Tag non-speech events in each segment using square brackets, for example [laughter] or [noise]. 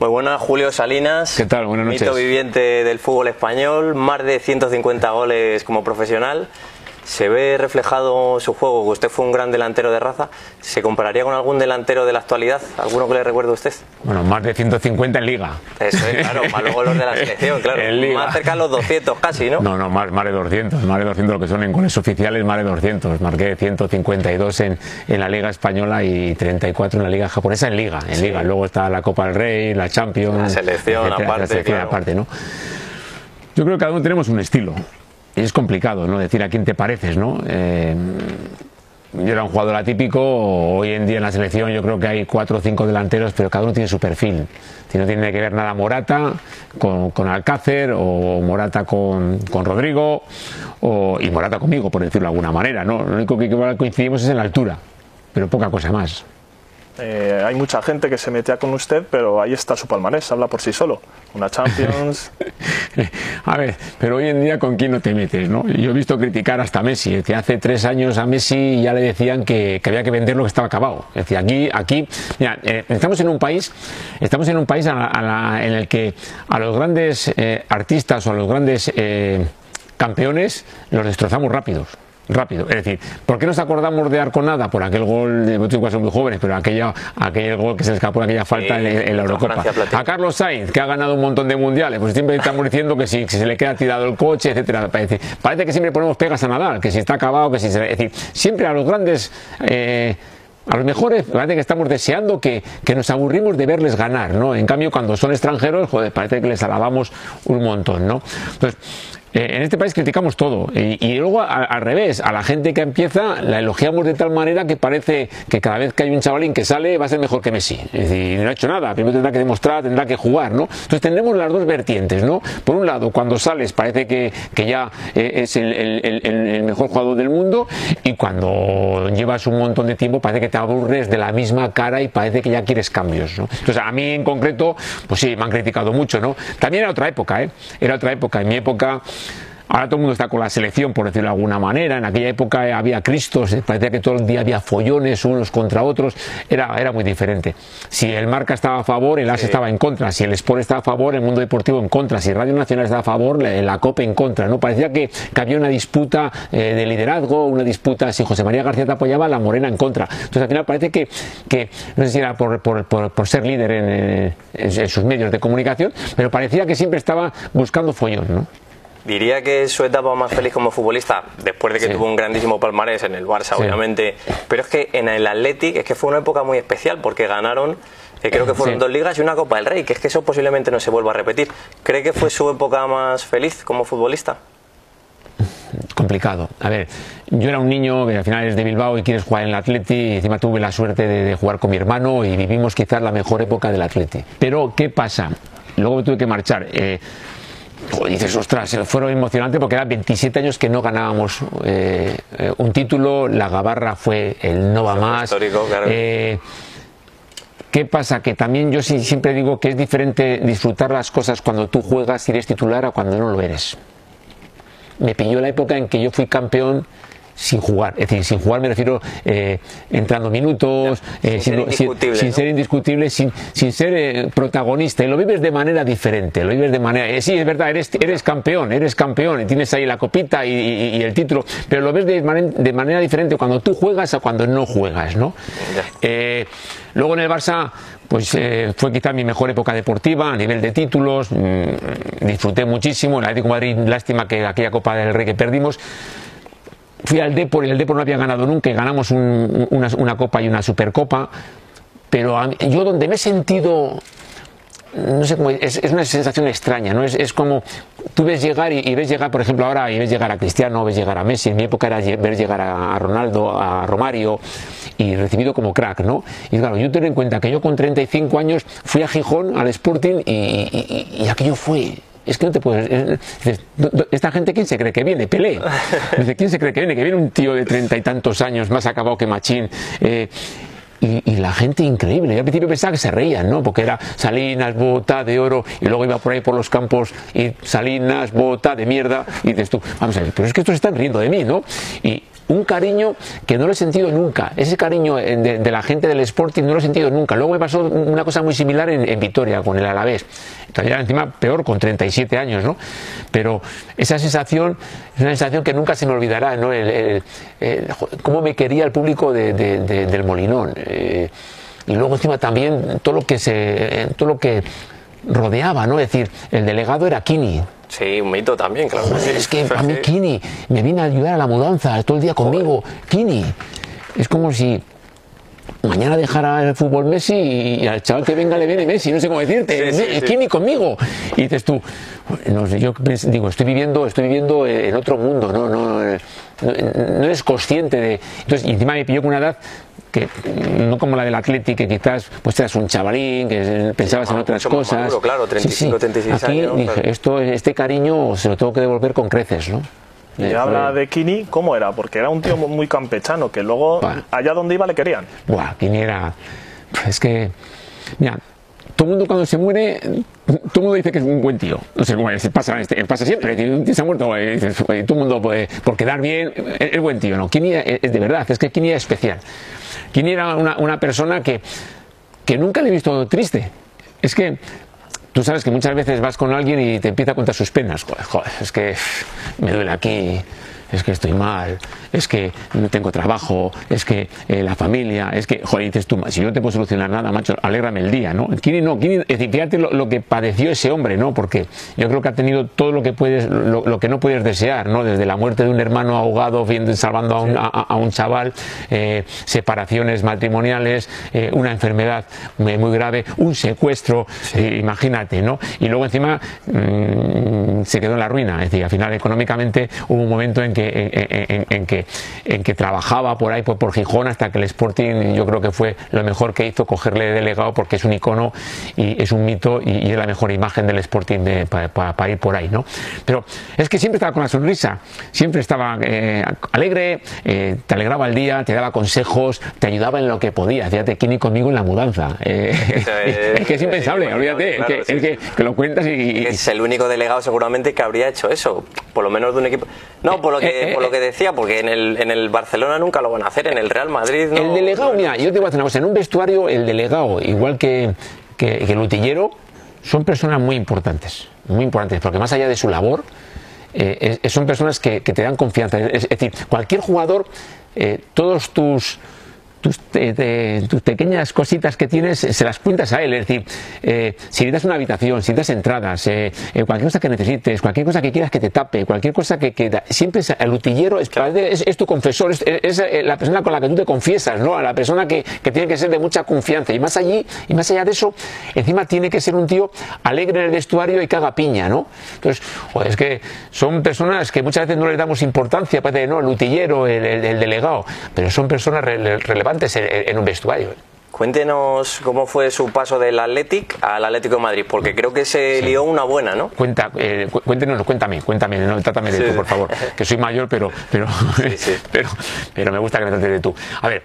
Muy buenas, Julio Salinas. ¿Qué tal? Buenas noches. Mito viviente del fútbol español, más de 150 goles como profesional se ve reflejado su juego, que usted fue un gran delantero de raza. ¿Se compararía con algún delantero de la actualidad? ¿Alguno que le recuerde a usted? Bueno, más de 150 en Liga. Eso es, claro, más luego los de la [laughs] selección, claro. Más cerca de los 200 casi, ¿no? No, no, más, más de 200, más de 200 lo que son en goles oficiales, más de 200. Marqué 152 en, en la Liga Española y 34 en la Liga Japonesa en Liga. En Liga. Luego está la Copa del Rey, la Champions. La selección aparte. La selección aparte, ¿no? Yo creo que cada uno tenemos un estilo es complicado, ¿no? Decir a quién te pareces, ¿no? Eh, yo era un jugador atípico, hoy en día en la selección yo creo que hay cuatro o cinco delanteros, pero cada uno tiene su perfil. Si no tiene que ver nada Morata con, Alcácer o Morata con, Rodrigo o, y Morata conmigo, por decirlo de alguna manera. ¿no? Lo único que coincidimos es en la altura, pero poca cosa más. Eh, hay mucha gente que se metía con usted, pero ahí está su palmarés, habla por sí solo. Una Champions. [laughs] a ver, pero hoy en día con quién no te metes, ¿no? Yo he visto criticar hasta Messi, que hace tres años a Messi ya le decían que, había que vender lo que estaba acabado. Es aquí, aquí, mira, eh, estamos en un país, estamos en un país en el que a los grandes eh, artistas o a los grandes campeones los destrozamos rápidos rápido. Es decir, ¿por qué nos acordamos de Arconada? Por aquel gol, de muchos son muy jóvenes, pero aquella, aquel gol que se escapó, aquella falta en, la Eurocopa. A Carlos Sainz, que ha ganado un montón de mundiales, pues siempre estamos diciendo que si, se le queda tirado el coche, etcétera. Parece, parece, que siempre ponemos pegas a Nadal, que si está acabado, que si se, Es decir, siempre a los grandes. Eh, a los mejores parece que estamos deseando que, que, nos aburrimos de verles ganar, ¿no? En cambio, cuando son extranjeros, joder, parece que les alabamos un montón, ¿no? Entonces, eh, en este país criticamos todo y, luego al revés, a la gente que empieza la elogiamos de tal manera que parece que cada vez que hay un chavalín que sale va a ser mejor que Messi. Es decir, no ha hecho nada, primero tendrá que demostrar, tendrá que jugar, ¿no? Entonces tendremos las dos vertientes, ¿no? Por un lado, cuando sales parece que, que ya eh, es el, el, el, mejor jugador del mundo y cuando llevas un montón de tiempo parece que te aburres de la misma cara y parece que ya quieres cambios, ¿no? Entonces a mí en concreto, pues sí, me han criticado mucho, ¿no? También era otra época, ¿eh? Era otra época. En mi época Ahora todo el mundo está con la selección, por decirlo de alguna manera. En aquella época había cristos, parecía que todo el día había follones unos contra otros. Era, era muy diferente. Si el Marca estaba a favor, el AS estaba en contra. Si el Sport estaba a favor, el Mundo Deportivo en contra. Si Radio Nacional estaba a favor, la, COPE en contra. ¿no? Parecía que, había una disputa eh, de liderazgo, una disputa, si José María García te apoyaba, la Morena en contra. Entonces al final parece que, que no sé si era por, por, por, ser líder en, en, sus medios de comunicación, pero parecía que siempre estaba buscando follón. ¿no? Diría que es su etapa más feliz como futbolista, después de que tuvo un grandísimo palmarés en el Barça, obviamente, pero es que en el Athletic es que fue una época muy especial porque ganaron, eh, creo que fueron dos ligas y una Copa del Rey, que es que eso posiblemente no se vuelva a repetir. ¿Cree que fue su época más feliz como futbolista? complicado. A ver, yo era un niño que al final es de Bilbao y quieres jugar en el Atleti y encima tuve la suerte de, jugar con mi hermano y vivimos quizás la mejor época del Atleti. Pero, ¿qué pasa? Luego me tuve que marchar. Eh, dices, ostras, fueron emocionante porque eran 27 años que no ganábamos eh, eh, un título, la Gabarra fue el no va más. Eh, ¿Qué pasa? Que también yo siempre digo que es diferente disfrutar las cosas cuando tú juegas y eres titular a cuando no lo eres. Me pilló la época en que yo fui campeón sin jugar. Es decir, sin jugar me refiero eh, entrando minutos, eh, sin, ser indiscutible, sin, sin ser eh, protagonista. Y lo vives de manera diferente, lo vives de manera... sí, es verdad, eres, eres campeón, eres campeón, y tienes ahí la copita y, el título, pero lo ves de, de, manera diferente cuando tú juegas a cuando no juegas, ¿no? luego en el Barça pues fue quizá mi mejor época deportiva a nivel de títulos, mm, disfruté muchísimo, el Atlético Madrid, lástima que aquella Copa del Rey que perdimos, fui al Depor y el Depor no había ganado nunca ganamos una, copa y una supercopa. Pero yo donde me he sentido no sé cómo, es, es, una sensación extraña, ¿no? Es, es como tú ves llegar y, ves llegar, por ejemplo, ahora y ves llegar a Cristiano, ves llegar a Messi, en mi época era ver llegar a, Ronaldo, a Romario y recibido como crack, ¿no? Y claro, yo tengo en cuenta que yo con 35 años fui a Gijón, al Sporting y aquello fue es que no te puedes. esta gente, ¿quién se cree que viene? Pelé. [laughs] Dice, ¿quién se cree que viene? Que viene un tío de treinta y tantos años, más acabado que Machín. Eh, y, la gente increíble. Yo al principio pensaba que se reían, ¿no? Porque era Salinas, bota de oro, y luego iba por ahí por los campos y Salinas, bota de mierda, y dices tú, vamos a ver, pero es que estos están riendo de mí, ¿no? Y un cariño que no lo he sentido nunca. Ese cariño de, la gente del Sporting no lo he sentido nunca. Luego me pasó una cosa muy similar en, Vitoria, con el Alavés. Todavía encima peor, con 37 años, ¿no? Pero esa sensación es una sensación que nunca se me olvidará, ¿no? El, cómo me quería el público del Molinón. Eh, y luego encima también todo lo que se todo lo que rodeaba, ¿no? Es decir, el delegado era Kini. Sí, un mito también, claro. es que a mí [laughs] Kini me vino a ayudar a la mudanza todo el día conmigo. Kini. Es como si mañana dejara el fútbol Messi y al chaval que venga le viene Messi, no sé cómo decirte, Kini conmigo. Y dices tú, no sé, yo digo, estoy viviendo, estoy viviendo en otro mundo, no, no, no, no eres consciente de. Entonces, y encima me pilló con una edad que no como la del Atlético, que quizás pues eras un chavalín, que pensabas en otras cosas. claro, 35, 36 Aquí años. Dije, esto, este cariño se lo tengo que devolver con creces, ¿no? Y eh, habla de Kini, ¿cómo era? Porque era un tío muy campechano, que luego allá donde iba le querían. Buah, Kini era... Es que... Mira, todo el mundo cuando se muere, todo el mundo dice que es un buen tío. No sé cómo pasa, siempre. Tío se ha muerto, eh, todo el mundo, pues, por quedar bien, es, buen tío. No, Kini es, de verdad, es que Kini es especial. Kini era una, persona que, que nunca le he visto triste. Es que tú sabes que muchas veces vas con alguien y te empieza a contar sus penas. Joder, es que me duele aquí, es que estoy mal, es que no tengo trabajo, es que eh, la familia, es que, joder, dices tú, si no te puedo solucionar nada, macho, alégrame el día, ¿no? Kini no, Kini, es decir, fíjate lo, que padeció ese hombre, ¿no? Porque yo creo que ha tenido todo lo que puedes, lo, que no puedes desear, ¿no? Desde la muerte de un hermano ahogado, salvando a un, a, un chaval, eh, separaciones matrimoniales, eh, una enfermedad muy grave, un secuestro, imagínate, ¿no? Y luego encima mm, se quedó en la ruina, es decir, al final económicamente hubo un momento en que en, que, en que trabajaba por ahí, por, por Gijón, hasta que el Sporting yo creo que fue lo mejor que hizo cogerle de delegado porque es un icono y es un mito y, es la mejor imagen del Sporting para ir por ahí, ¿no? Pero es que siempre estaba con la sonrisa, siempre estaba eh, alegre, eh, te alegraba el día, te daba consejos, te ayudaba en lo que podía. Fíjate, Kini conmigo en la mudanza. Eh, [laughs] es, que es impensable, olvídate, es, que, que, lo cuentas y, Es el único delegado seguramente que habría hecho eso, por lo menos de un equipo. No, por lo que eh, por lo que decía, porque en el, en el Barcelona nunca lo van a hacer, en el Real Madrid no. El delegado, mira, yo te voy a decir una cosa, en un vestuario el delegado, igual que, que, el utillero, son personas muy importantes, muy importantes, porque más allá de su labor, eh, son personas que, te dan confianza. Es, decir, cualquier jugador, eh, todos tus tus, tus, pequeñas cositas que tienes se las cuentas a él. Es decir, eh, si necesitas una habitación, si necesitas entradas, eh, eh, cualquier cosa que necesites, cualquier cosa que quieras que te tape, cualquier cosa que, que siempre es, el utillero es, es, tu confesor, es, la persona con la que tú te confiesas, ¿no? la persona que, que, tiene que ser de mucha confianza. Y más allí, y más allá de eso, encima tiene que ser un tío alegre en el vestuario y que haga piña, ¿no? Entonces, es que son personas que muchas veces no les damos importancia, parece, no, el utillero, el, el, delegado, pero son personas relevantes en, un vestuario. Cuéntenos cómo fue su paso del Athletic al Atlético de Madrid, porque creo que se lió una buena, ¿no? Cuenta, eh, cuéntenos, cuéntame, cuéntame, no, trátame de tú, por favor, que soy mayor, pero, pero, [laughs] pero, pero me gusta que me trates de tú. A ver,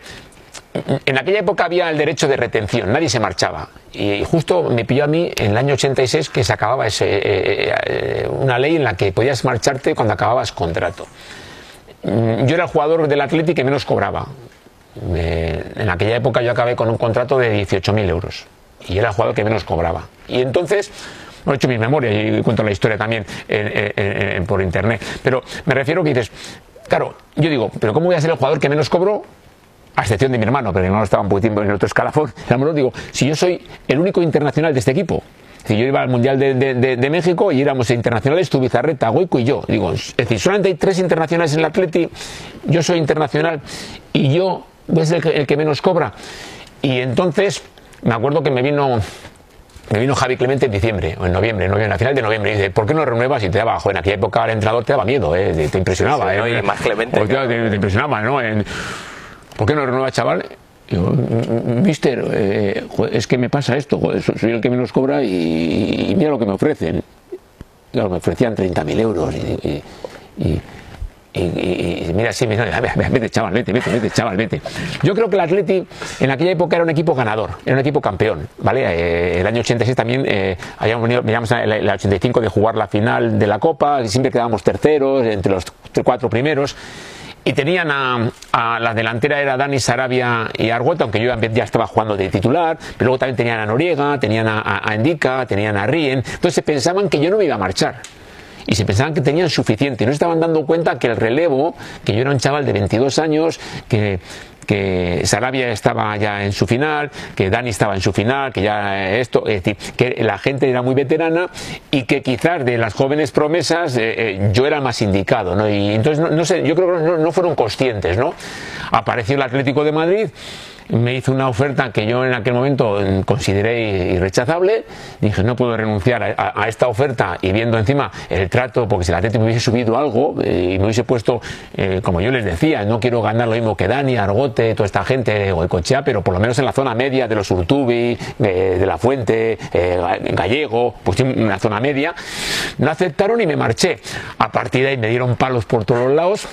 en aquella época había el derecho de retención, nadie se marchaba. Y justo me pilló a mí en el año 86 que se acababa ese, eh, eh, una ley en la que podías marcharte cuando acababas contrato. Mm, yo era el jugador del Atlético que menos cobraba en aquella época yo acabé con un contrato de 18.000 euros y era el jugador que menos cobraba. Y entonces, he hecho mi memoria y cuento la historia también por internet, pero me refiero que dices, claro, yo digo, pero ¿cómo voy a ser el jugador que menos cobro? A excepción de mi hermano, pero mi hermano estaba un poquitín en otro escalafón. [laughs] digo, si yo soy el único internacional de este equipo, si yo iba al Mundial de, México y éramos internacionales, tu Bizarreta, Goico y yo. Digo, es decir, solamente hay tres internacionales en el Atleti, yo soy internacional y yo es el que, menos cobra. Y entonces me acuerdo que me vino me vino Javi Clemente en diciembre o en noviembre, noviembre, a final de noviembre, y dice, ¿por qué no renuevas? Y te daba, en aquella época el entrenador te daba miedo, ¿eh? te, impresionaba. ¿eh? más Clemente. te, impresionaba, ¿no? ¿Por qué no renuevas, chaval? Digo, mister, eh, es que me pasa esto, soy el que menos cobra y, mira lo que me ofrecen. Claro, me ofrecían 30.000 euros y y, mira, sí, mira, vete, chaval, vete, vete, vete, chaval, vete. Yo creo que el Atleti en aquella época era un equipo ganador, era un equipo campeón, ¿vale? Eh, el año 86 también eh, habíamos venido, veníamos el, el 85 de jugar la final de la Copa, y siempre quedábamos terceros, entre los cuatro primeros. y tenían a, la delantera era Dani Sarabia y Argota, aunque yo ya estaba jugando de titular, pero luego también tenían a Noriega, tenían a, a, Endika, tenían a Rien, entonces pensaban que yo no me iba a marchar y se pensaban que tenían suficiente. No estaban dando cuenta que el relevo, que yo era un chaval de 22 años, que que Sarabia estaba ya en su final, que Dani estaba en su final, que ya esto, es decir, que la gente era muy veterana y que quizás de las jóvenes promesas eh, eh, yo era más indicado, ¿no? Y entonces, no, sé, yo creo que no, no fueron conscientes, ¿no? Apareció el Atlético de Madrid me hizo una oferta que yo en aquel momento consideré irrechazable. Dije, no puedo renunciar a, esta oferta y viendo encima el trato, porque si la Atlético me hubiese subido algo eh, y me hubiese puesto, eh, como yo les decía, no quiero ganar lo mismo que Dani, Argote, toda esta gente, o Cochea, pero por lo menos en la zona media de los Urtubi, de La Fuente, eh, Gallego, pues en la zona media, no aceptaron y me marché. A partir de ahí me dieron palos por todos los lados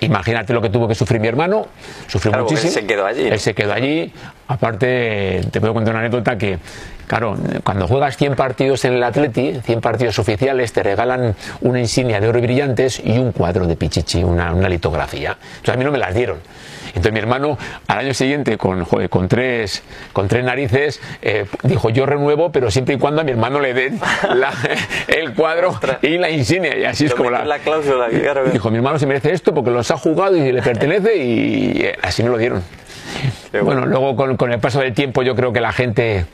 Imagínate lo que tuvo que sufrir mi hermano, sufrió muchísimo. Él se quedó allí. Él se quedó allí. Aparte, te puedo contar una anécdota que, claro, cuando juegas 100 partidos en el Atleti, 100 partidos oficiales, te regalan una insignia de oro y brillantes y un cuadro de Pichichi, una, una litografía. Entonces a mí no me las dieron. Entonces mi hermano al año siguiente con, con, tres, con tres narices eh, dijo yo renuevo pero siempre y cuando a mi hermano le den [laughs] el cuadro y la insignia y así es como la, cláusula. [laughs] Dijo mi hermano se merece esto porque los ha jugado y le pertenece y así me lo dieron. Bueno, luego con, el paso del tiempo yo creo que la gente,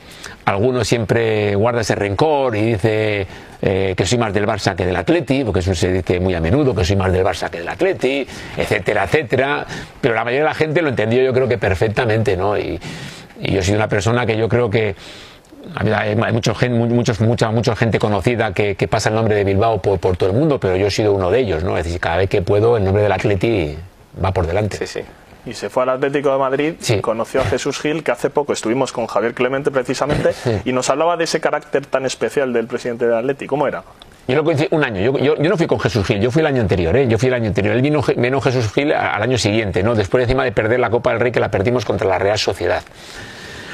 algunos siempre guarda ese rencor y dice eh, que soy más del Barça que del Atleti, porque eso se dice muy a menudo, que soy más del Barça que del Atleti, etcétera, etcétera. Pero la mayoría de la gente lo entendió yo creo que perfectamente, ¿no? Y, yo soy una persona que yo creo que hay muchos, muchos, mucha, mucha gente conocida que, pasa el nombre de Bilbao por, por, todo el mundo, pero yo he sido uno de ellos, ¿no? Es decir, cada vez que puedo, el nombre del Atleti va por delante. Sí, sí y se fue al Atlético de Madrid, conoció a Jesús Gil, que hace poco estuvimos con Javier Clemente precisamente, y nos hablaba de ese carácter tan especial del presidente del Atlético. ¿Cómo era? Yo lo coincidí un año. Yo, no fui con Jesús Gil, yo fui el año anterior, ¿eh? Yo fui el año anterior. Él vino, vino Jesús Gil al año siguiente, ¿no? Después encima de perder la Copa del Rey que la perdimos contra la Real Sociedad.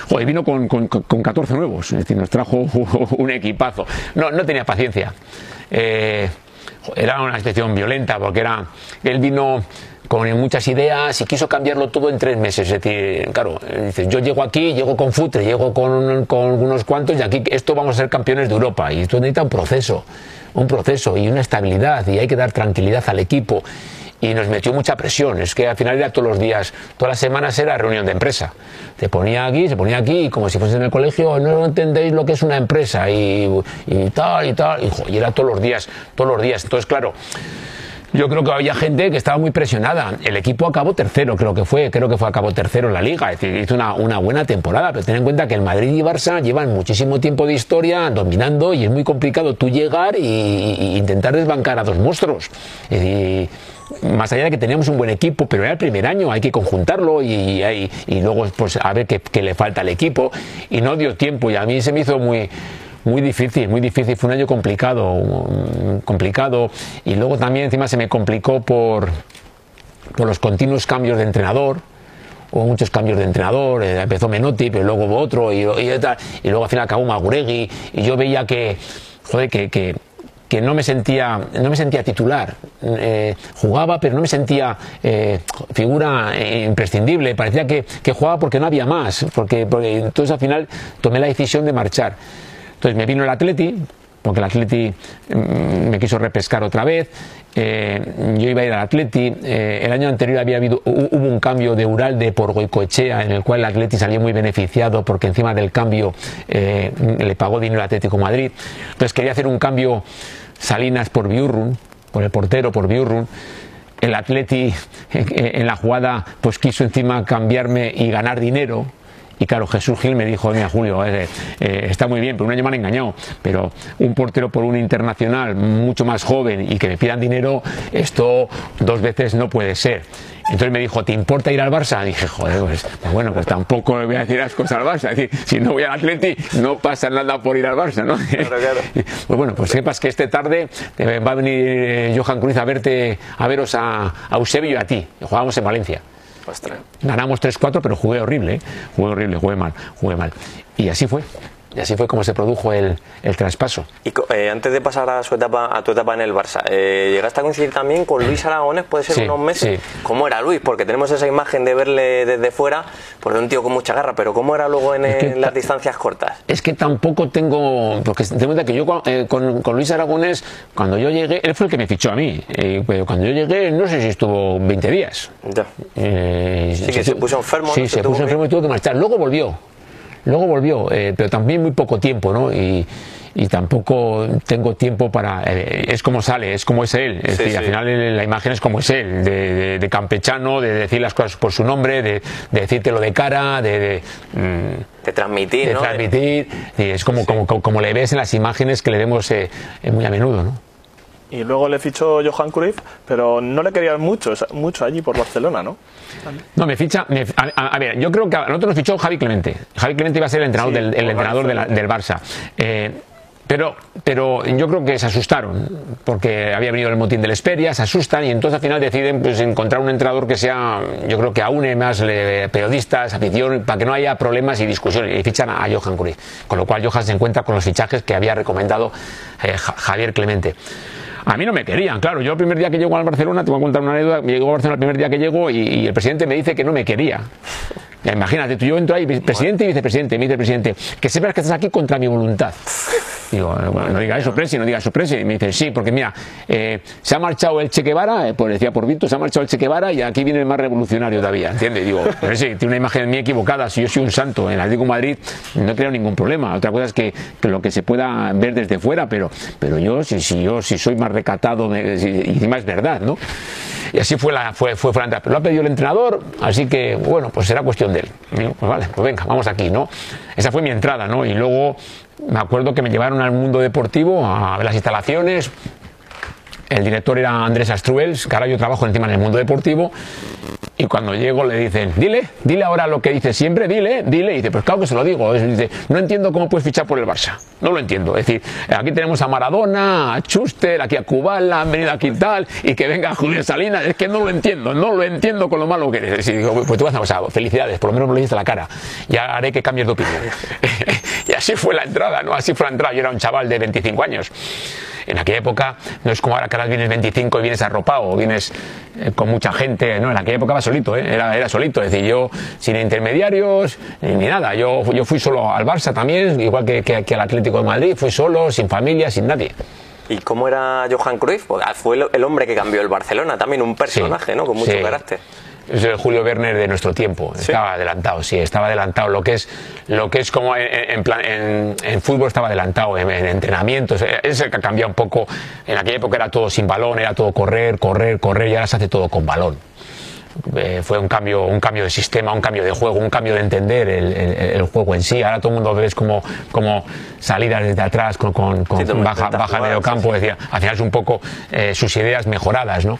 Joder, vino con, con, 14 nuevos, es decir, nos trajo [laughs] un equipazo. No, no tenía paciencia. Eh, era una excepción violenta porque era. Él vino con muchas ideas y quiso cambiarlo todo en tres meses. Es decir, claro, dice, yo llego aquí, llego con Futre, llego con, con unos cuantos y aquí esto vamos a ser campeones de Europa. Y esto necesita un proceso, un proceso y una estabilidad y hay que dar tranquilidad al equipo. Y nos metió mucha presión, es que al final era todos los días, todas las semanas era reunión de empresa. Se ponía aquí, se ponía aquí, como si fuese en el colegio, no entendéis lo que es una empresa y, y tal y tal, y, y era todos los días, todos los días. Entonces, claro, yo creo que había gente que estaba muy presionada. El equipo acabó tercero, creo que fue, creo que fue acabó tercero en la liga, es decir, hizo una, una buena temporada, pero ten en cuenta que el Madrid y Barça llevan muchísimo tiempo de historia dominando y es muy complicado tú llegar e intentar desbancar a dos monstruos. más allá de que teníamos un buen equipo, pero era el primer año, hay que conjuntarlo y, y, luego pues a ver qué, qué, le falta al equipo y no dio tiempo y a mí se me hizo muy muy difícil, muy difícil, fue un año complicado, complicado. Y luego también encima se me complicó por, por los continuos cambios de entrenador, hubo muchos cambios de entrenador, eh, empezó Menotti, pero luego hubo otro y, y, y, luego al final acabó Maguregui y yo veía que, joder, que, que, que no me sentía no me sentía titular. Eh, jugaba pero no me sentía eh, figura imprescindible. Parecía que, que, jugaba porque no había más. Porque entonces al final tomé la decisión de marchar entonces me vino el Atleti, porque el Atleti mm, me quiso repescar otra vez. Eh, yo iba a ir al Atleti. Eh, el año anterior había habido, hubo un cambio de Uralde por Goicoechea, en el cual el Atleti salió muy beneficiado porque encima del cambio eh, le pagó dinero al Atlético Madrid. Entonces quería hacer un cambio Salinas por Biurrun, por el portero por Biurrun el Atleti [laughs] en la jugada pues quiso encima cambiarme y ganar dinero y claro, Jesús Gil me dijo, mira Julio, eh, eh, está muy bien, pero un año me han engañado, pero un portero por un internacional mucho más joven y que me pidan dinero, esto dos veces no puede ser. Entonces me dijo, ¿te importa ir al Barça? Y dije, joder, pues, pues, bueno, pues tampoco le voy a decir las cosas al Barça. Es decir, si no voy al Atleti, no pasa nada por ir al Barça, ¿no? Claro, claro. [laughs] Pues bueno, pues sepas que esta tarde eh, va a venir Johan Cruz a verte, a veros a, a Eusebio y a ti. Jugábamos en Valencia. Ganamos 3-4, pero jugué horrible, ¿eh? jugué horrible, jugué mal, jugué mal. Y así fue. Y así fue como se produjo el, el traspaso. Y eh, antes de pasar a su etapa, a tu etapa en el Barça, eh, llegaste a coincidir también con Luis Aragones, puede ser unos meses. ¿Cómo era Luis? Porque tenemos esa imagen de verle desde fuera, por pues un tío con mucha garra, pero ¿cómo era luego en, las distancias cortas? Es que tampoco tengo, porque tengo que yo eh, con, con, Luis Aragones, cuando yo llegué, él fue el que me fichó a mí, pero cuando yo llegué, no sé si estuvo 20 días. Ya. sí, que se, puso enfermo. Sí, se, puso enfermo y tuvo que marchar. Luego volvió Luego volvió, eh, pero también muy poco tiempo, ¿no? Y, tampoco tengo tiempo para. Eh, es como sale, es como es él. Es decir, al final la imagen es como es él, de, campechano, de decir las cosas por su nombre, de, de lo de cara, de. de, mm, transmitir, de transmitir. Y es como, como, como, le ves en las imágenes que le vemos eh, muy a menudo, ¿no? Y luego le fichó Johan Cruyff, pero no le querían mucho, mucho allí por Barcelona, ¿no? No, me ficha. a, ver, yo creo que a nosotros nos fichó Javi Clemente. Javi Clemente iba a ser el entrenador del, el entrenador del Barça. Eh, pero, pero yo creo que se asustaron, porque había venido el motín de la Esperia, se asustan y entonces al final deciden pues, encontrar un entrenador que sea, yo creo que aúne más periodistas, afición, para que no haya problemas y discusiones. Y fichan a, Johan Cruyff. Con lo cual Johan se encuentra con los fichajes que había recomendado eh, Javier Clemente. A mí no me querían, claro. Yo el primer día que llego a Barcelona, te voy a contar una anécdota, me llegó a Barcelona el primer día que llego y, el presidente me dice que no me quería. Imagínate, tú yo entro ahí, presidente y vicepresidente, me dice el presidente, que sepas que estás aquí contra mi voluntad. Digo, no diga eso, Presi, no diga eso, Presi. Y me dice, sí, porque mira, eh, se ha marchado el Che Guevara, eh, pues decía por Vito, se ha marchado el Che Guevara y aquí viene el más revolucionario todavía, ¿entiendes? Digo, pero sí, tiene una imagen mí equivocada. Si yo soy un santo en Atlético de Madrid, no creo ningún problema. Otra cosa es que, lo que se pueda ver desde fuera, pero, pero yo, si, si yo si soy más recatado, y encima es verdad, ¿no? Y así fue la, fue, fue Pero lo ha pedido el entrenador, así que, bueno, pues será cuestión de él. pues vale, pues venga, vamos aquí, ¿no? Esa fue mi entrada, ¿no? Y luego me acuerdo que me llevaron al mundo deportivo a ver las instalaciones. El director era Andrés Astruels, que ahora yo trabajo encima en el mundo deportivo. Y cuando llego le dicen, dile, dile ahora lo que dice siempre, dile, dile. Y dice, pues claro que se lo digo. dice, no entiendo cómo puedes fichar por el Barça. No lo entiendo. Es decir, aquí tenemos a Maradona, a Schuster, aquí a Kubala, han venido aquí tal, y que venga Julio Salinas. Es que no lo entiendo, no lo entiendo con lo malo que eres. Y digo, pues tú vas a pasar, felicidades, por lo menos me lo dices a la cara. Ya haré que cambies de opinión. [laughs] y así fue la entrada, ¿no? Así fue la entrada. Yo era un chaval de 25 años. En aquella época no es como ahora que ahora vienes 25 y vienes arropado o vienes eh, con mucha gente. No, en aquella época va solito, ¿eh? era, era solito. Es decir, yo sin intermediarios ni, nada. Yo, yo fui solo al Barça también, igual que, que, al Atlético de Madrid. Fui solo, sin familia, sin nadie. ¿Y cómo era Johan Cruyff? Pues, ah, fue el, hombre que cambió el Barcelona, también un personaje, ¿no? Con mucho carácter es el Julio Werner de nuestro tiempo. Estaba adelantado, sí, estaba adelantado. Lo que es, lo que es como en, en, fútbol estaba adelantado, en, entrenamientos. Es el que ha cambiado un poco. En aquella época era todo sin balón, era todo correr, correr, correr, y ahora se hace todo con balón. Eh, fue un cambio, un cambio de sistema, un cambio de juego, un cambio de entender el, juego en sí. Ahora todo el mundo ves como, como salidas desde atrás con, con, baja, baja medio campo. Decía, al final es un poco eh, sus ideas mejoradas, ¿no?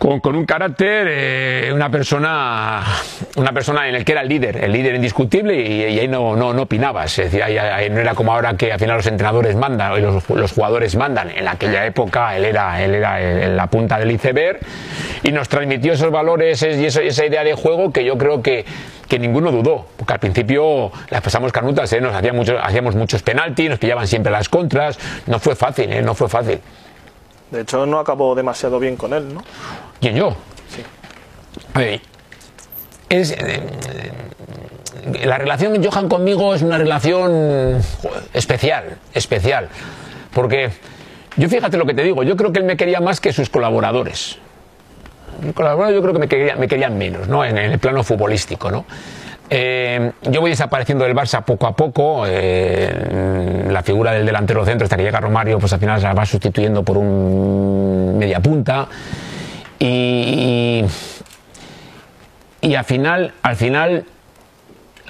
Con, un carácter, eh, una persona una persona en el que era el líder, el líder indiscutible y, ahí no, no, no opinabas. Es ahí, no era como ahora que al final los entrenadores mandan, y los, los, jugadores mandan. En aquella época él era, él era la punta del iceberg y nos transmitió esos valores y esa idea de juego que yo creo que, que ninguno dudó, porque al principio las pasamos canutas, ¿eh? nos hacíamos muchos, hacíamos muchos penaltis, nos pillaban siempre las contras, no fue fácil, ¿eh? no fue fácil. De hecho, no acabó demasiado bien con él, ¿no? ¿Quién yo? Sí. es, eh, la relación de Johan conmigo es una relación especial, especial. Porque yo fíjate lo que te digo, yo creo que él me quería más que sus colaboradores. Mis colaboradores yo creo que me querían, me querían menos, ¿no? En, el plano futbolístico, ¿no? Eh, yo voy desapareciendo del Barça poco a poco. Eh, la figura del delantero centro, hasta que llega Romario, pues al final se la va sustituyendo por un media punta. Y, y, al final, al final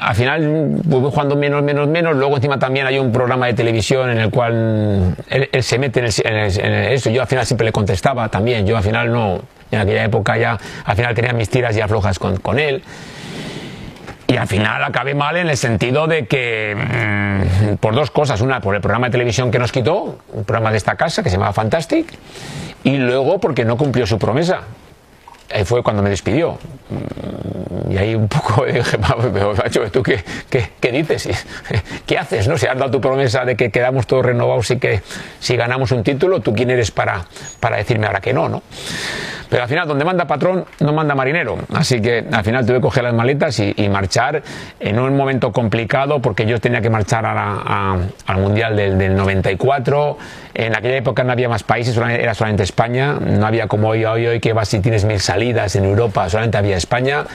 al final jugando menos, menos, menos. Luego encima también hay un programa de televisión en el cual él, se mete en, eso. Yo al final siempre le contestaba también. Yo al final no, en aquella época ya, al final tenía mis tiras ya flojas con, con él. Y al final acabé mal en el sentido de que, mm, por dos cosas. Una, por el programa de televisión que nos quitó, un programa de esta casa que se llamaba Fantastic, y luego porque no cumplió su promesa. Ahí fue cuando me despidió. Y ahí un poco [laughs] dije, pero ¿tú qué, qué, dices? [laughs] ¿Qué haces? ¿no? Si has dado tu promesa de que quedamos todos renovados y que si ganamos un título, ¿tú quién eres para, para decirme ahora que no? ¿no? Pero al final, donde manda patrón, no manda marinero. Así que al final tuve que coger las maletas y, marchar en un momento complicado porque yo tenía que marchar al Mundial del, del, 94. En aquella época no había más países, era solamente España. No había como hoy, hoy, hoy que vas si tienes mil salidas en Europa, solamente había España.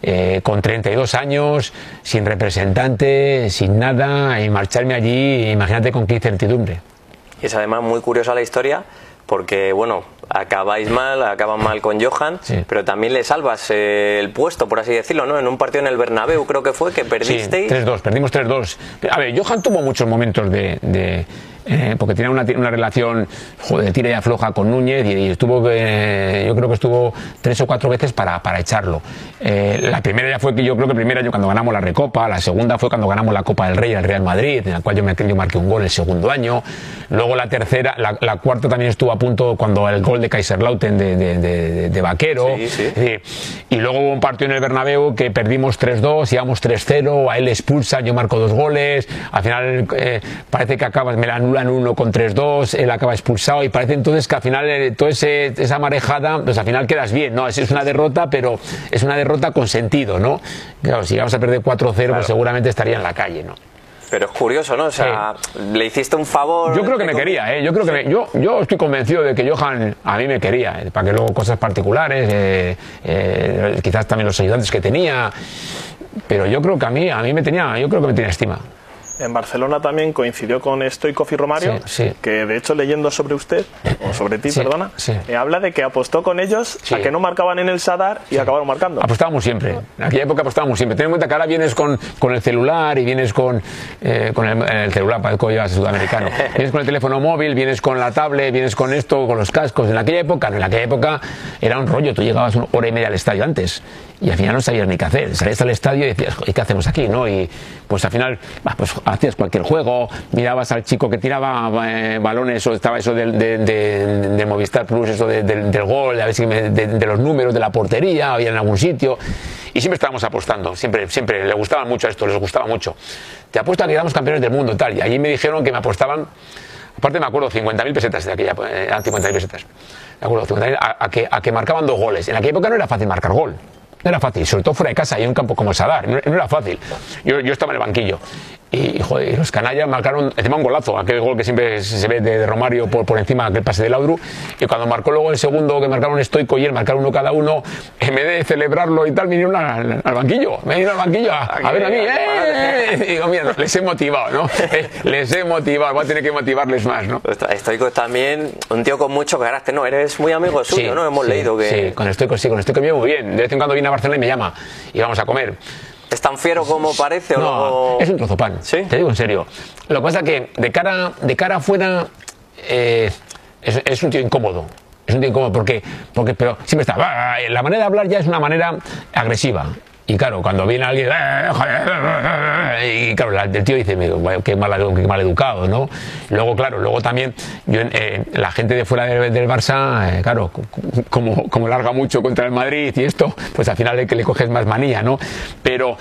Eh, con 32 años, sin representante, sin nada, y marcharme allí, imagínate con qué incertidumbre. Y es además muy curiosa la historia porque bueno, acabáis mal, acaban mal con Johan, pero también le salvas eh, el puesto, por así decirlo, ¿no? En un partido en el Bernabéu creo que fue que perdisteis. Sí, 3-2, perdimos 3-2. A ver, Johan tuvo muchos momentos de, eh, porque tenía una, una relación de tira y afloja con Núñez y, estuvo, eh, yo creo que estuvo tres o cuatro veces para, para echarlo. Eh, la primera ya fue que yo creo que el primer año cuando ganamos la Recopa, la segunda fue cuando ganamos la Copa del Rey al Real Madrid, en la cual yo, me, yo marqué un gol el segundo año. Luego la tercera, la, cuarta también estuvo a punto cuando el gol de Kaiserlauten de, de, de, Vaquero. y luego hubo un partido en el Bernabéu que perdimos 3-2, íbamos 3-0, a él expulsa, yo marco dos goles, al final parece que acabas, me la en uno con 3-2, él acaba expulsado y parece entonces que al final eh, toda esa marejada, pues al final quedas bien, ¿no? Es, una derrota, pero es una derrota con sentido, ¿no? Claro, si vamos a perder 4-0, pues seguramente estaría en la calle, ¿no? Pero es curioso, ¿no? O sea, le hiciste un favor. Yo creo que me quería, ¿eh? Yo creo que yo, yo estoy convencido de que Johan a mí me quería, ¿eh? para que luego cosas particulares, eh, eh, quizás también los ayudantes que tenía, pero yo creo que a mí, a mí me tenía, yo creo que me tenía estima en Barcelona también coincidió con Stoikov y Romario, que de hecho leyendo sobre usted, [laughs] o sobre ti, perdona, me habla de que apostó con ellos a que no marcaban en el Sadar y acabaron marcando. Apostábamos siempre, en aquella época apostábamos siempre. Ten en cuenta que ahora vienes con, con el celular y vienes con, eh, con el, celular, para el llevas sudamericano. [laughs] vienes con el teléfono móvil, vienes con la tablet, vienes con esto, con los cascos. En aquella época, en aquella época era un rollo, tú llegabas una hora y media al estadio antes y al final no sabías ni qué hacer. Salías al estadio y decías, ¿y qué hacemos aquí? ¿no? Y pues al final pues hacías cualquier juego, mirabas al chico que tiraba eh, balones o estaba eso de, de, Movistar Plus, eso del gol, a ver de, los números de la portería, había en algún sitio. Y siempre estábamos apostando, siempre, siempre le gustaba mucho esto, les gustaba mucho. Te apuesto a que éramos campeones del mundo tal. Y allí me dijeron que me apostaban, aparte me acuerdo, 50.000 pesetas de aquella, eh, 50.000 pesetas. Me acuerdo, a, que, a que marcaban dos goles. En aquella época no era fácil marcar gol. No era fácil, sobre todo fuera de casa y en un campo como el Sadar, no, era fácil. Yo, yo, estaba en el banquillo y, joder, los canallas marcaron encima un golazo, aquel gol que siempre se ve de, Romario por, por encima, aquel pase de Laudru. Y cuando marcó luego el segundo, que marcaron Estoico y él, marcaron uno cada uno, en vez de celebrarlo y tal, vinieron al, banquillo, me vinieron al banquillo a, ver a mí, ¡eh! Y digo, mira, les he motivado, ¿no? les he motivado, voy a tener que motivarles más, ¿no? Estoico es también un tío con mucho carácter, ¿no? Eres muy amigo suyo, ¿no? Hemos leído que. Sí, con Estoico sí, con Estoico me muy bien. De vez en cuando viene a Barcelona y me llama y vamos a comer. ¿Es tan fiero como parece o no? Es un trozo pan. ¿Sí? Te digo en serio. Lo que pasa es que de cara, de cara afuera eh, es, un tío incómodo. Es un tío incómodo porque, porque pero siempre está. La manera de hablar ya es una manera agresiva. Y claro, cuando viene alguien, y claro, el tío dice, qué mal, qué mal educado, ¿no? Luego, claro, luego también, yo, eh, la gente de fuera del, Barça, eh, claro, como, como larga mucho contra el Madrid y esto, pues al final le, le coges más manía, ¿no? Pero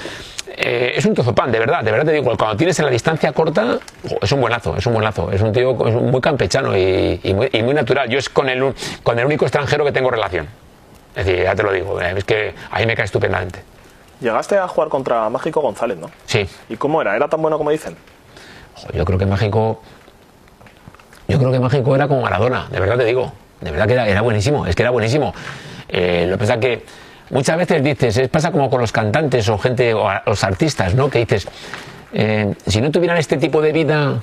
eh, es un trozo de verdad, de verdad te digo, cuando tienes en la distancia corta, es un buenazo, es un buenazo, es un tío muy campechano y, muy, y muy natural. Yo es con el, con el único extranjero que tengo relación. Es decir, ya te lo digo, es que ahí me cae estupendamente. Llegaste a jugar contra Mágico González, ¿no? Sí. ¿Y cómo era? ¿Era tan bueno como dicen? Yo creo que Mágico. Yo creo que Mágico era como Maradona, de verdad te digo. De verdad que era, buenísimo, es que era buenísimo. Eh, lo que pasa es que muchas veces dices, pasa como con los cantantes o gente, o los artistas, ¿no? Que dices, eh, si no tuvieran este tipo de vida,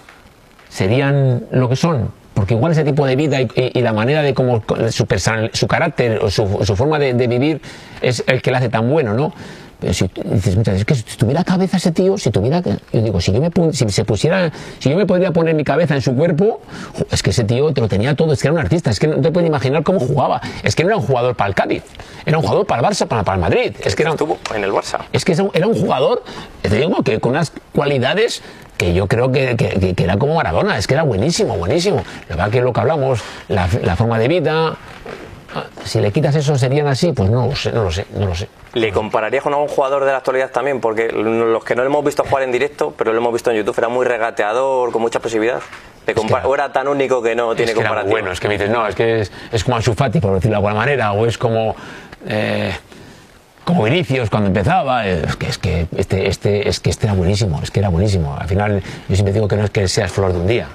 serían lo que son. Porque igual ese tipo de vida y, la manera de cómo su, su carácter o su, forma de, de, vivir es el que le hace tan bueno, ¿no? Si, dices muchas veces que si tuviera cabeza ese tío, si tuviera, yo digo, si yo me si se pusiera, si yo me podría poner mi cabeza en su cuerpo, es que ese tío te lo tenía todo, es que era un artista, es que no te puedes imaginar cómo jugaba, es que no era un jugador para el Cádiz, era un jugador para el Barça, para, para el Madrid, es que era, estuvo en el Barça, es que era un jugador, te digo que con unas cualidades que yo creo que, que, era como Maradona, es que era buenísimo, buenísimo. La verdad que lo que hablamos, la, la forma de vida, si le quitas eso, ¿serían así? Pues no lo sé, no lo sé, no lo sé. ¿Le compararías con algún jugador de la actualidad también? Porque los que no lo hemos visto jugar en directo, pero lo hemos visto en YouTube, era muy regateador, con mucha posibilidad. ¿O era tan único que no tiene comparación? Bueno, es que me dices, no, es que es, como Ansu Fati, por decirlo de alguna manera, o es como... Eh, como Vinicius cuando empezaba, es que, es que este, este, es que este era buenísimo, es que era buenísimo. Al final, yo siempre digo que no es que seas flor de un día.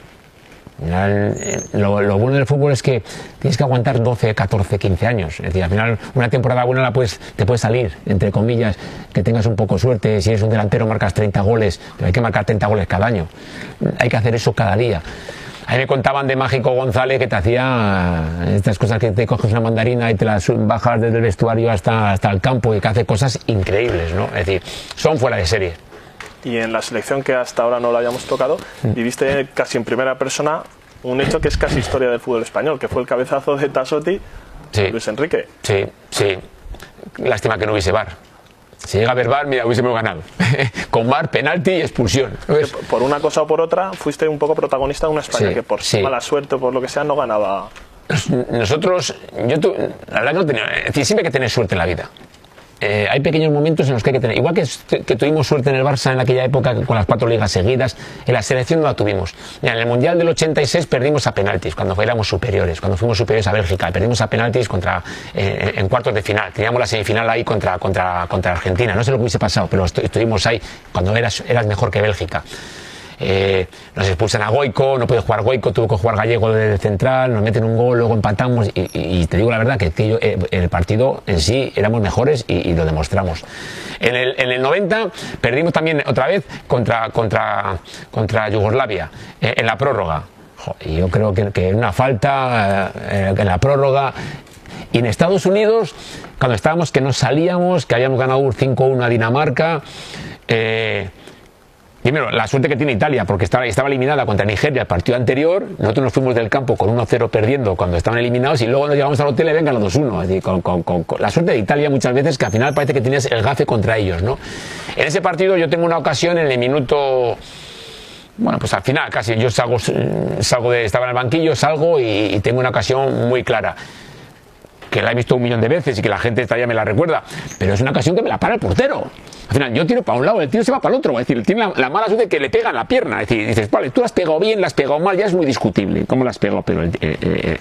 Al final, eh, lo, bueno del fútbol es que tienes que aguantar 12, 14, 15 años. Es decir, al final, una temporada buena la puedes, te puede salir, entre comillas, que tengas un poco suerte. Si eres un delantero, marcas 30 goles, pero hay que marcar 30 goles cada año. Hay que hacer eso cada día. A mí me contaban de Mágico González que te hacía estas cosas que te coges una mandarina y te las bajas desde el vestuario hasta, hasta el campo y que hace cosas increíbles, ¿no? Es decir, son fuera de serie. Y en la selección que hasta ahora no la habíamos tocado, mm. viviste casi en primera persona un hecho que es casi historia del fútbol español, que fue el cabezazo de Tasotti Luis Enrique. Sí, sí. Lástima que no hubiese bar. Si llega a ver VAR, mira, hubiésemos ganado. [laughs] Con VAR, penalti y expulsión. Por una cosa o por otra, fuiste un poco protagonista de una España que por mala suerte o por lo que sea no ganaba. Nosotros, yo la verdad que no tenía, es decir, siempre hay que tener suerte en la vida. Eh, hay pequeños momentos en los que hay que tener. Igual que, que, tuvimos suerte en el Barça en aquella época con las cuatro ligas seguidas, en la selección no la tuvimos. en el Mundial del 86 perdimos a penaltis cuando éramos superiores, cuando fuimos superiores a Bélgica. Perdimos a penaltis contra, eh, en cuartos de final. Teníamos la semifinal ahí contra, contra, contra Argentina. No sé lo que hubiese pasado, pero estuvimos ahí cuando eras, eras mejor que Bélgica. Eh, nos expulsan a Goico, no puede jugar Goico, tuvo que jugar Gallego desde central, nos meten un gol, luego empatamos y, te digo la verdad que, eh, el partido en sí éramos mejores y, lo demostramos. En el, 90 perdimos también otra vez contra, contra, contra Yugoslavia eh, en la prórroga. Y yo creo que, que una falta en la prórroga y en Estados Unidos, cuando estábamos que nos salíamos, que habíamos ganado 5-1 a Dinamarca, eh, Primero, la suerte que tiene Italia, porque estaba, eliminada contra Nigeria el partido anterior, nosotros nos fuimos del campo con 1-0 perdiendo cuando estaban eliminados y luego nos llegamos al hotel y vengan los 2-1. Es decir, con, la suerte de Italia muchas veces que al final parece que tienes el gafe contra ellos, ¿no? En ese partido yo tengo una ocasión en el minuto... Bueno, pues al final casi yo salgo, salgo de, estaba en el banquillo, salgo y tengo una ocasión muy clara que la he visto un millón de veces y que la gente todavía me la recuerda, pero es una ocasión que me la para el portero. Al final, yo tiro para un lado, el tiro se va para el otro. Es decir, tiene la, mala suerte que le pega en la pierna. Es decir, dices, vale, tú la has pegado bien, la has pegado mal, ya es muy discutible cómo la has pero el,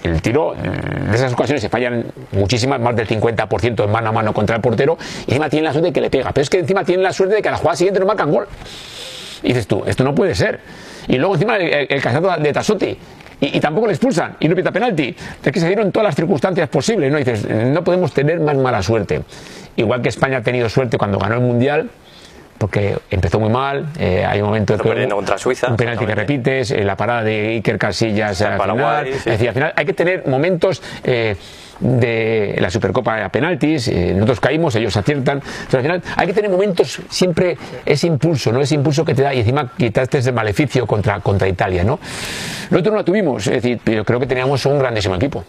el, tiro, de esas ocasiones se fallan muchísimas, más del 50% en mano a mano contra el portero, y encima tiene la suerte de que le pega. Pero es que encima tiene la suerte de que a la jugada siguiente no marcan gol. Y dices tú, esto no puede ser. Y luego encima el, el, de Tasotti, y, tampoco le expulsan y no pita penalti. Es que se dieron todas las circunstancias posibles, ¿no? dices, no podemos tener más mala suerte. Igual que España ha tenido suerte cuando ganó el Mundial, porque empezó muy mal, eh, hay un momento que contra Suiza, un penalti que repites, eh, la parada de Iker Casillas al final, es decir, al final hay que tener momentos eh, de la Supercopa a penaltis, eh, nosotros caímos, ellos aciertan, pero al final hay que tener momentos siempre ese impulso, ¿no? Ese impulso que te da y encima quitaste ese maleficio contra, contra Italia, ¿no? Nosotros no lo tuvimos, es decir, yo creo que teníamos un grandísimo equipo.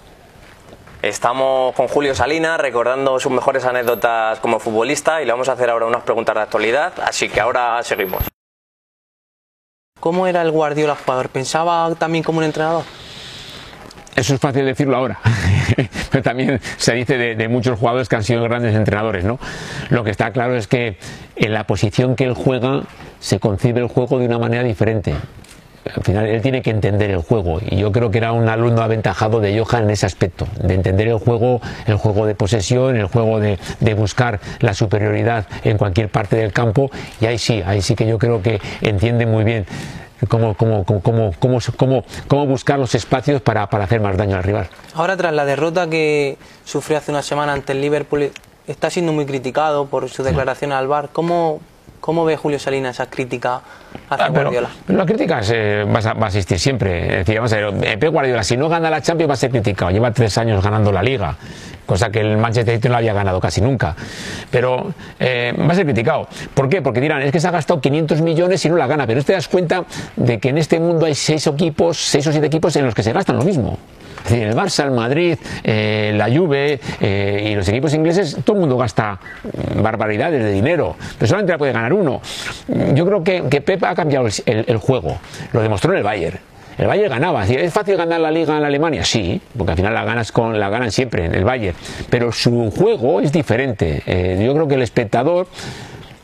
Estamos con Julio Salinas recordando sus mejores anécdotas como futbolista y le vamos a hacer ahora unas preguntas de actualidad, así que ahora seguimos. ¿Cómo era el Guardiola jugador? ¿Pensaba también como un entrenador? Eso es fácil decirlo ahora, [laughs] pero también se dice de, muchos jugadores que han sido grandes entrenadores, ¿no? Lo que está claro es que en la posición que él juega se concibe el juego de una manera diferente. Al final él tiene que entender el juego y yo creo que era un alumno aventajado de Johan en ese aspecto, de entender el juego, el juego de posesión, el juego de, de buscar la superioridad en cualquier parte del campo y ahí sí, ahí sí que yo creo que entiende muy bien cómo, cómo, cómo, cómo, cómo buscar los espacios para, para hacer más daño al rival. Ahora, tras la derrota que sufrió hace una semana ante el Liverpool, está siendo muy criticado por su declaración al VAR. ¿Cómo, ¿Cómo ve Julio Salinas esa crítica hacia ah, Guardiola? Pero la crítica va, a, existir siempre. Decíamos, Pep Guardiola, si no gana la Champions va a ser criticado. Lleva tres años ganando la Liga, cosa que el Manchester United no había ganado casi nunca. Pero eh, va a ser criticado. ¿Por qué? Porque dirán, es que se ha gastado 500 millones y no la gana. Pero te das cuenta de que en este mundo hay seis equipos, seis o siete equipos en los que se gastan lo mismo. Es decir, el Barça, el Madrid, eh, la Juve eh, y los equipos ingleses, todo el mundo gasta barbaridades de dinero, pero solamente la puede ganar uno. Yo creo que, que Pep ha cambiado el, juego, lo demostró en el Bayern. El Bayern ganaba. ¿Es fácil ganar la liga en Alemania? Sí, porque al final la ganas con la ganan siempre en el Bayern. Pero su juego es diferente. Eh, yo creo que el espectador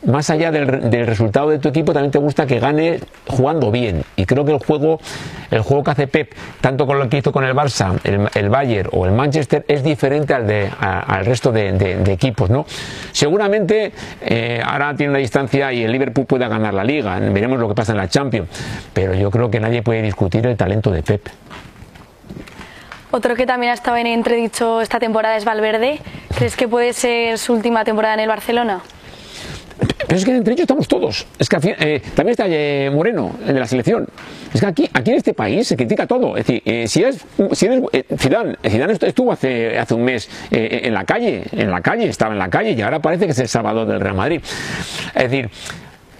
más allá del, resultado de tu equipo, también te gusta que gane jugando bien. Y creo que el juego, el juego que hace Pep, tanto con lo que hizo con el Barça, el, Bayern o el Manchester, es diferente al, de, al resto de, equipos. ¿no? Seguramente eh, ahora tiene una distancia y el Liverpool pueda ganar la liga. Veremos lo que pasa en la Champions. Pero yo creo que nadie puede discutir el talento de Pep. Otro que también ha estado en entredicho esta temporada es Valverde. ¿Crees que puede ser su última temporada en el Barcelona? Pero es que entre ellos estamos todos. Es que eh, también está eh, Moreno, el de la selección. Es que aquí, aquí en este país se critica todo. Es decir, eh, si eres, si eres Zidane, Zidane estuvo hace, hace un mes en la calle, en la calle, estaba en la calle y ahora parece que es el salvador del Real Madrid. Es decir,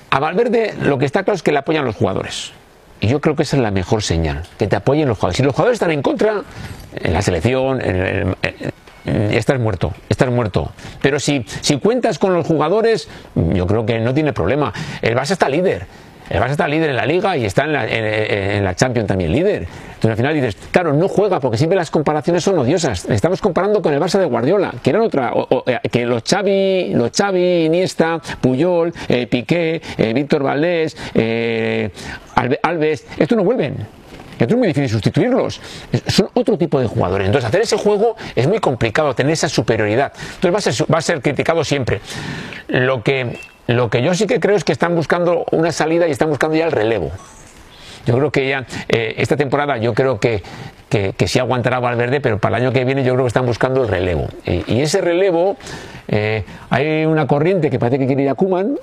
a Valverde lo que está claro es que le apoyan los jugadores. Y yo creo que esa es la mejor señal, que te apoyen los jugadores. Si los jugadores están en contra, en la selección, en, Mm, estás muerto, estás muerto. Pero si, si cuentas con los jugadores, yo creo que no tiene problema. El Barça está líder. El Barça está líder en la Liga y está en la, en, la Champions también líder. Entonces al final dices, claro, no juega porque siempre las comparaciones son odiosas. Estamos comparando con el Barça de Guardiola, que eran otra, eh, que los Xavi, los Xavi, Iniesta, Puyol, eh, Piqué, eh, Víctor Valdés, Alves, estos no vuelven es muy difícil sustituirlos. Son otro tipo de jugadores. Entonces, hacer ese juego es muy complicado, tener esa superioridad. Entonces, va a ser, va a ser criticado siempre. Lo que, lo que yo sí que creo es que están buscando una salida y están buscando ya el relevo. Yo creo que ya eh, esta temporada yo creo que, que, sí aguantará Valverde, pero para el año que viene yo creo que están buscando el relevo. y ese relevo, eh, hay una corriente que parece que quiere ir a Kuman,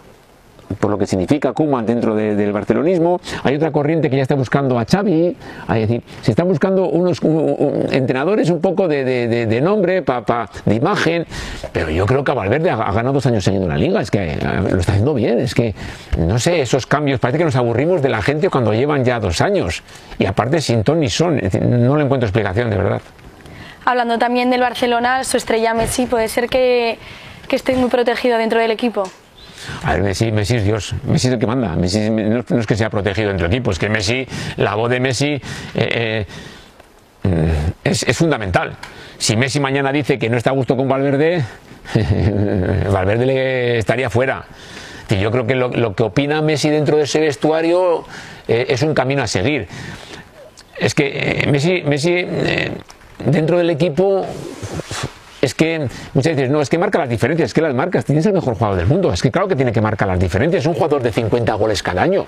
por lo que significa Kuman dentro del barcelonismo. Hay otra corriente que ya está buscando a Xavi, es decir, se están buscando unos entrenadores un poco de, nombre, pa, de imagen, pero yo creo que Valverde ha, ganado dos años en la liga, es que eh, lo está haciendo bien, es que, no sé, esos cambios, parece que nos aburrimos de la gente cuando llevan ya dos años, y aparte sin ton ni son, no le encuentro explicación, de verdad. Hablando también del Barcelona, su estrella Messi, ¿puede ser que, que esté muy protegido dentro del equipo? A ver, Messi, Messi es Dios, Messi es el que manda, no, es que sea protegido entre el equipo, es que Messi, la voz de Messi eh, eh, es, fundamental. Si Messi mañana dice que no está a gusto con Valverde, [laughs] Valverde le estaría fuera. Y yo creo que lo, que opina Messi dentro de ese vestuario eh, es un camino a seguir. Es que Messi, Messi dentro del equipo es que muchas veces no, es que marca las diferencias, es que las marcas, tienes el mejor jugador del mundo, es que claro que tiene que marcar las diferencias, es un jugador de 50 goles cada año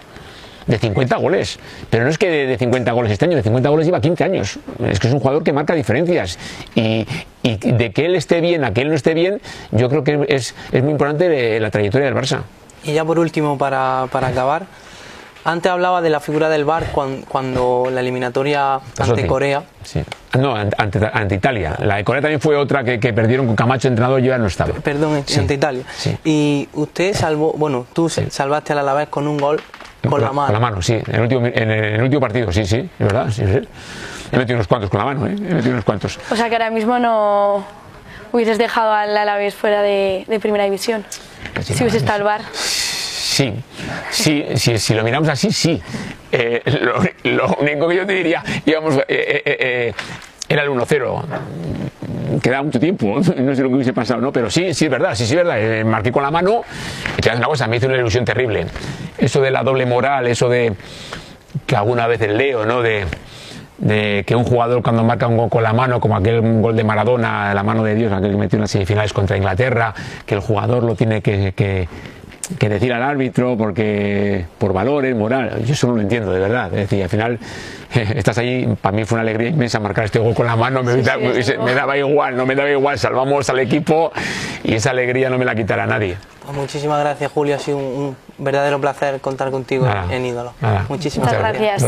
de 50 goles. Pero no es que de 50 goles este año, de 50 goles lleva 15 años. Es que es un jugador que marca diferencias. Y, de que él esté bien a que él no esté bien, yo creo que es, es muy importante la trayectoria del Barça. Y ya por último, para, para acabar, antes hablaba de la figura del VAR cuando, la eliminatoria ante Corea. Sí. No, ante, Italia. La de Corea también fue otra que, perdieron con Camacho entrenador y ya no estaba. Perdón, ante Italia. Y usted salvó, bueno, tú salvaste al Alavés con un gol con, la, mano. Con la mano, sí. En el último, en el último partido, sí, sí, es verdad. Sí, sí. He metido unos cuantos con la mano, ¿eh? He metido unos cuantos. O sea que ahora mismo no hubieses dejado al Alavés fuera de, primera división. si hubiese estado al bar. Sí, sí, si lo miramos así, sí. Eh, lo, único que yo te diría, íbamos, eh, eh, era el 1-0. Queda mucho tiempo, [laughs] no sé lo que hubiese pasado, ¿no? Pero sí, sí es verdad, sí, sí es verdad. marqué con la mano, y te una cosa, me hizo una ilusión terrible. Eso de la doble moral, eso de que alguna vez leo, ¿no? De, que un jugador cuando marca un gol con la mano, como aquel gol de Maradona, la mano de Dios, aquel que metió en las semifinales contra Inglaterra, que el jugador lo tiene que decir al árbitro porque por valores, moral. Yo eso no lo entiendo, de verdad. Es decir, al final [laughs] estás ahí, para mí fue una alegría inmensa marcar este gol con la mano, me, daba igual, no me daba igual, salvamos al equipo y esa alegría no me la quitará nadie. Pues muchísimas gracias, Julio. Ha sido un, verdadero placer contar contigo en Ídolo. Muchísimas gracias.